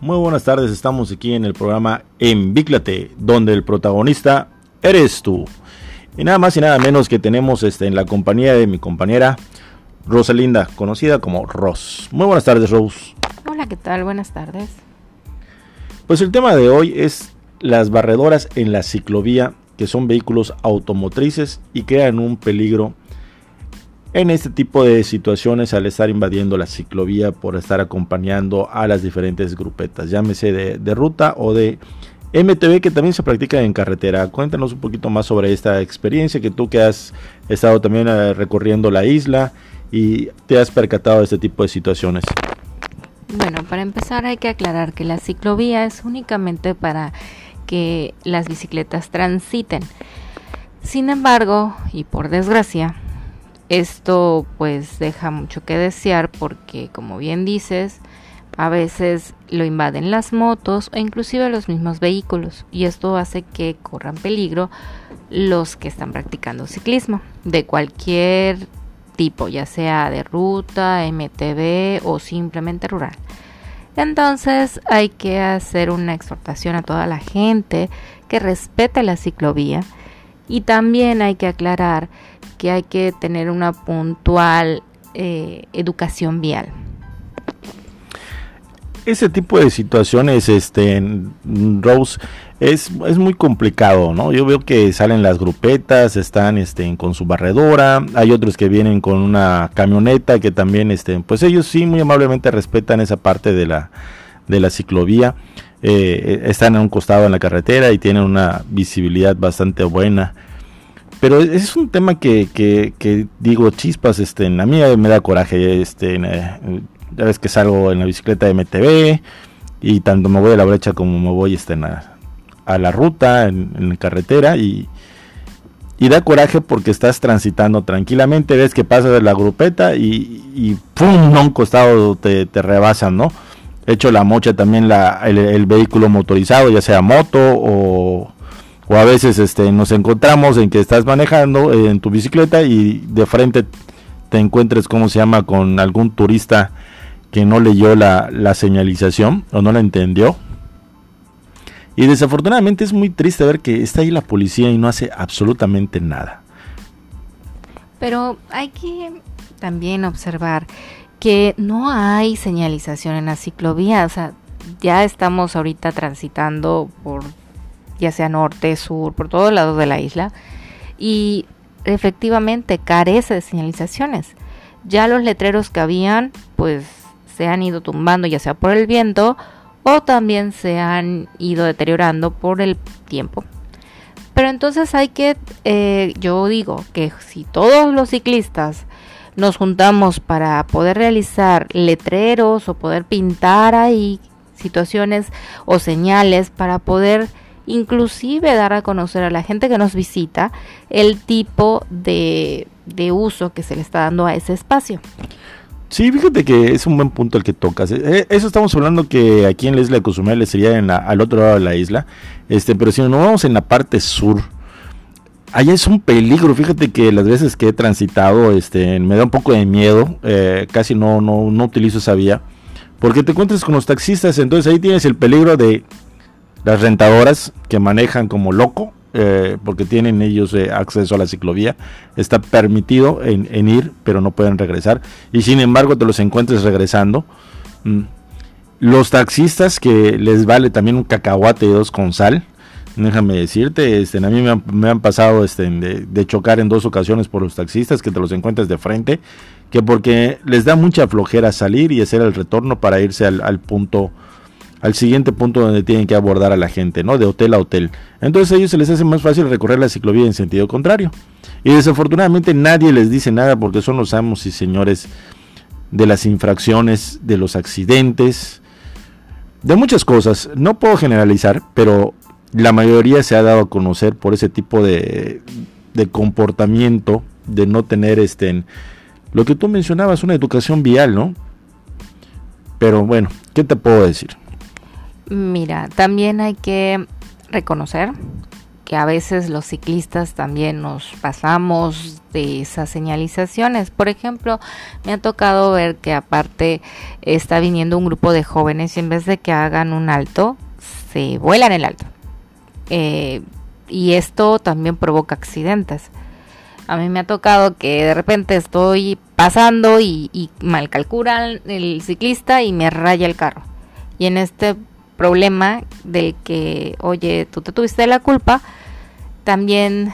Muy buenas tardes, estamos aquí en el programa Envíclate, donde el protagonista eres tú. Y nada más y nada menos que tenemos este, en la compañía de mi compañera Rosalinda, conocida como Ros. Muy buenas tardes, Rose. Hola, ¿qué tal? Buenas tardes. Pues el tema de hoy es las barredoras en la ciclovía, que son vehículos automotrices y crean un peligro en este tipo de situaciones al estar invadiendo la ciclovía por estar acompañando a las diferentes grupetas, llámese de, ruta o de MTV que también se practica en carretera. Cuéntanos un poquito más sobre esta experiencia que tú que has estado también eh, recorriendo la isla y te has percatado de este tipo de situaciones. Bueno, para empezar hay que aclarar que la ciclovía es únicamente para que las bicicletas transiten. Sin embargo, y por desgracia, esto pues deja mucho que desear porque como bien dices, a veces lo invaden las motos o inclusive los mismos vehículos y esto hace que corran peligro los que están practicando ciclismo de cualquier tipo, ya sea de ruta, MTB o simplemente rural. Entonces hay que hacer una exhortación a toda la gente que respete la ciclovía y también hay que aclarar que hay que tener una puntual eh, educación vial. Ese tipo de situaciones, este, Rose, es, es, muy complicado, ¿no? Yo veo que salen las grupetas, están este, con su barredora, hay otros que vienen con una camioneta que también, este, pues ellos sí muy amablemente respetan esa parte de la, de la ciclovía, eh, están a un costado en la carretera y tienen una visibilidad bastante buena pero es un tema que, que, digo, chispas, este, a mí me da coraje, este, eh, ya ves que salgo en la bicicleta de MTV y tanto me voy a la brecha como me voy este, a, la ruta, en, la carretera y, y, da coraje porque estás transitando tranquilamente, ves que pasas de la grupeta y, y ¡pum! a un costado te, te rebasan, ¿no? Hecho la mocha también la, el vehículo motorizado, ya sea moto o o a veces este, nos encontramos en que estás manejando eh, en tu bicicleta y de frente te encuentres, ¿cómo se llama?, con algún turista que no leyó la, la señalización o no la entendió. Y desafortunadamente es muy triste ver que está ahí la policía y no hace absolutamente nada. Pero hay que también observar que no hay señalización en la ciclovía. O sea, ya estamos ahorita transitando por ya sea norte, sur, por todos lados de la isla, y efectivamente carece de señalizaciones. Ya los letreros que habían, pues se han ido tumbando, ya sea por el viento o también se han ido deteriorando por el tiempo. Pero entonces hay que, eh, yo digo que si todos los ciclistas nos juntamos para poder realizar letreros o poder pintar ahí situaciones o señales para poder inclusive dar a conocer a la gente que nos visita el tipo de, uso que se le está dando a ese espacio. Sí, fíjate que es un buen punto el que tocas. Eh, eso estamos hablando que aquí en la isla de Cozumel sería en al otro lado de la isla. Este, pero si nos vamos en la parte sur, allá es un peligro. Fíjate que las veces que he transitado, este, me da un poco de miedo. Eh, casi no, no, no utilizo esa vía. Porque te encuentras con los taxistas, entonces ahí tienes el peligro de las rentadoras que manejan como loco, eh, porque tienen ellos eh, acceso a la ciclovía, está permitido en, ir, pero no pueden regresar. Y sin embargo te los encuentres regresando. Mm. Los taxistas que les vale también un cacahuate de dos con sal, déjame decirte, este, a mí me han, pasado este, de, chocar en dos ocasiones por los taxistas que te los encuentres de frente, que porque les da mucha flojera salir y hacer el retorno para irse al punto al siguiente punto donde tienen que abordar a la gente, ¿no? De hotel a hotel. Entonces a ellos se les hace más fácil recorrer la ciclovía en sentido contrario. Y desafortunadamente nadie les dice nada porque son los amos y señores de las infracciones, de los accidentes, de muchas cosas. No puedo generalizar, pero la mayoría se ha dado a conocer por ese tipo de, de comportamiento, de no tener este, lo que tú mencionabas, una educación vial, ¿no? Pero bueno, ¿qué te puedo decir? Mira, también hay que reconocer que a veces los ciclistas también nos pasamos de esas señalizaciones. Por ejemplo, me ha tocado ver que aparte está viniendo un grupo de jóvenes y en vez de que hagan un alto, se vuelan el alto. Eh, y esto también provoca accidentes. A mí me ha tocado que de repente estoy pasando y, mal calculan el ciclista y me raya el carro. Y en este problema del que, oye, tú te tuviste la culpa, también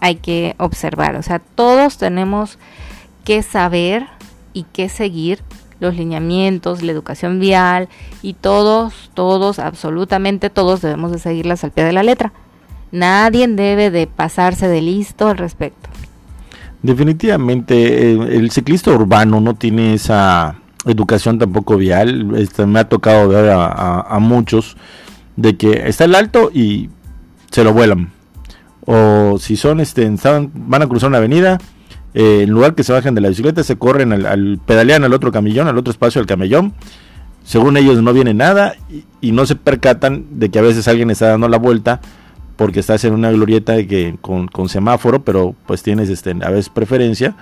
hay que observar. O sea, todos tenemos que saber y que seguir los lineamientos, la educación vial y todos, todos, absolutamente todos debemos de seguirlas al pie de la letra. Nadie debe de pasarse de listo al respecto. Definitivamente el ciclista urbano no tiene esa educación tampoco vial. Este, me ha tocado ver a, muchos de que está el alto y se lo vuelan. O si son, este, van a cruzar una avenida, eh, en lugar que se bajen de la bicicleta, se corren al, pedalean al otro camellón, al otro espacio del camellón. Según ellos no viene nada y, y, no se percatan de que a veces alguien está dando la vuelta porque estás en una glorieta que, con, con semáforo, pero pues tienes este, a veces preferencia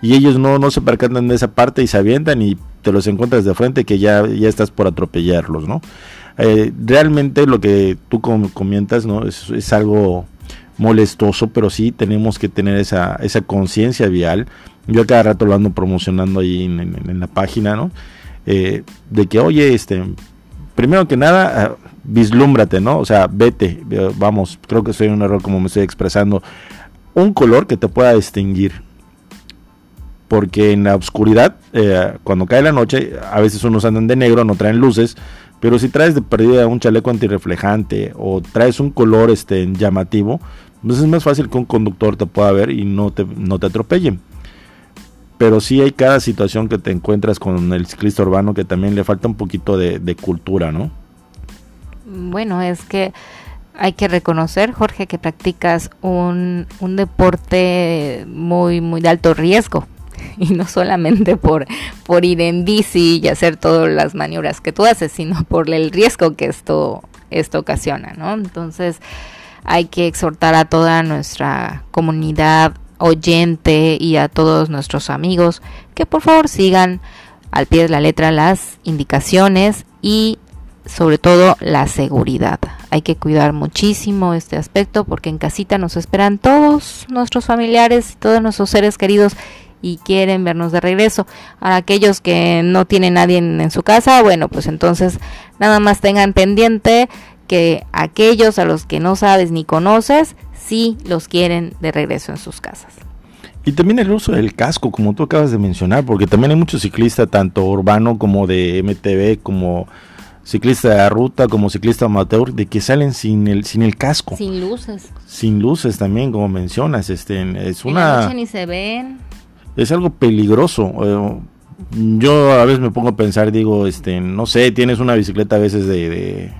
y ellos no, no se percatan de esa parte y se avientan y te los encuentras de frente que ya, ya estás por atropellarlos, ¿no? Eh, realmente lo que tú comentas, ¿no? Es, es, algo molestoso, pero sí tenemos que tener esa, esa conciencia vial. Yo cada rato lo ando promocionando ahí en, la página, ¿no? Eh, de que, oye, este, primero que nada, ah, vislúmbrate, ¿no? O sea, vete, vamos, creo que soy un error como me estoy expresando. Un color que te pueda distinguir porque en la oscuridad, eh, cuando cae la noche, a veces unos andan de negro, no traen luces, pero si traes de perdida un chaleco antirreflejante o traes un color este, llamativo, pues es más fácil que un conductor te pueda ver y no te, no te atropelle. Pero sí hay cada situación que te encuentras con el ciclista urbano que también le falta un poquito de, de cultura, ¿no? Bueno, es que hay que reconocer, Jorge, que practicas un, un deporte muy, muy de alto riesgo y no solamente por, por ir en bici y hacer todas las maniobras que tú haces, sino por el riesgo que esto, esto ocasiona, ¿no? Entonces hay que exhortar a toda nuestra comunidad oyente y a todos nuestros amigos que por favor sigan al pie de la letra las indicaciones y sobre todo la seguridad. Hay que cuidar muchísimo este aspecto porque en casita nos esperan todos nuestros familiares y todos nuestros seres queridos y quieren vernos de regreso. A aquellos que no tienen nadie en, su casa, bueno, pues entonces nada más tengan pendiente que aquellos a los que no sabes ni conoces, sí los quieren de regreso en sus casas. Y también el uso del casco, como tú acabas de mencionar, porque también hay muchos ciclistas, tanto urbano como de MTV, como ciclista de ruta, como ciclista amateur, de que salen sin el, sin el casco. Sin luces. Sin luces también, como mencionas. Este, es una... ni se ven es algo peligroso. Eh, yo a veces me pongo a pensar, digo, este, no sé, tienes una bicicleta a veces de, de,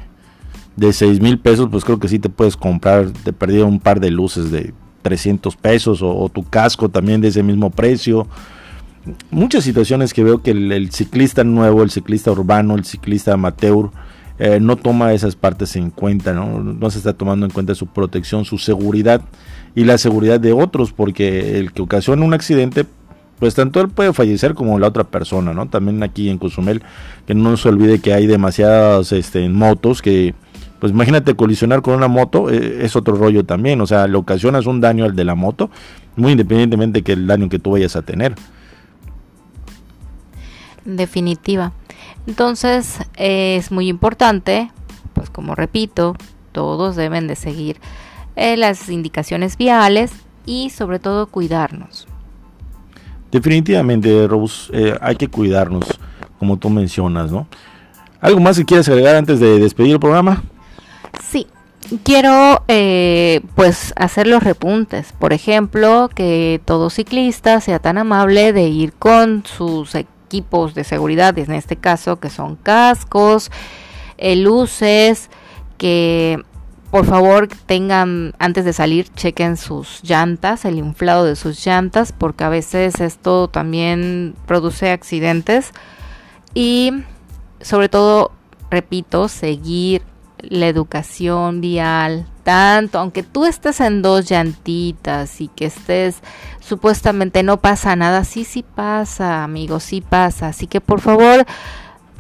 de 6 mil pesos, pues creo que sí te puedes comprar, te perdí un par de luces de 300 pesos o, tu casco también de ese mismo precio. Muchas situaciones que veo que el, ciclista nuevo, el ciclista urbano, el ciclista amateur, eh, no toma esas partes en cuenta, ¿no? no se está tomando en cuenta su protección, su seguridad y la seguridad de otros, porque el que ocasiona un accidente pues tanto él puede fallecer como la otra persona, ¿no? También aquí en Cozumel, que no se olvide que hay demasiadas este, motos que, pues imagínate colisionar con una moto, eh, es otro rollo también, o sea, le ocasionas un daño al de la moto, muy independientemente que el daño que tú vayas a tener. Definitiva. Entonces, es muy importante, pues como repito, todos deben de seguir eh, las indicaciones viales y sobre todo cuidarnos Definitivamente, Rose, eh, hay que cuidarnos, como tú mencionas, ¿no? ¿Algo más que quieras agregar antes de despedir el programa? Sí, quiero eh, pues hacer los repuntes. Por ejemplo, que todo ciclista sea tan amable de ir con sus equipos de seguridad, en este caso que son cascos, eh, luces, que por favor tengan antes de salir chequen sus llantas el inflado de sus llantas porque a veces esto también produce accidentes y sobre todo repito seguir la educación vial, tanto, aunque tú estés en dos llantitas y que estés supuestamente no pasa nada, sí, sí pasa, amigos, sí pasa. Así que por favor,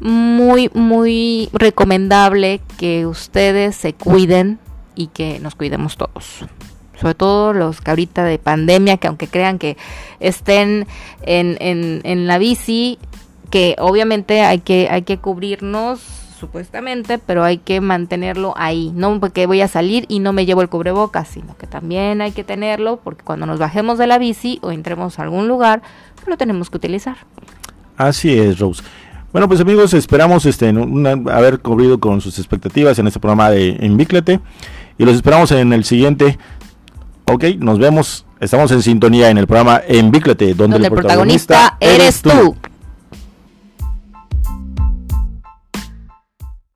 muy, muy recomendable que ustedes se cuiden y que nos cuidemos todos sobre todo los que ahorita de pandemia, que aunque crean que estén en, en, en la bici, que obviamente hay que, hay que cubrirnos supuestamente, pero hay que mantenerlo ahí, no porque voy a salir y no me llevo el cubrebocas, sino que también hay que tenerlo porque cuando nos bajemos de la bici o entremos a algún lugar, lo tenemos que utilizar. Así es, Rose. Bueno, pues amigos, esperamos este, haber cubrido con sus expectativas en este programa de Envíclate y los esperamos en el siguiente. Ok, nos vemos. Estamos en sintonía en el programa Envíclate, donde, el protagonista, eres tú.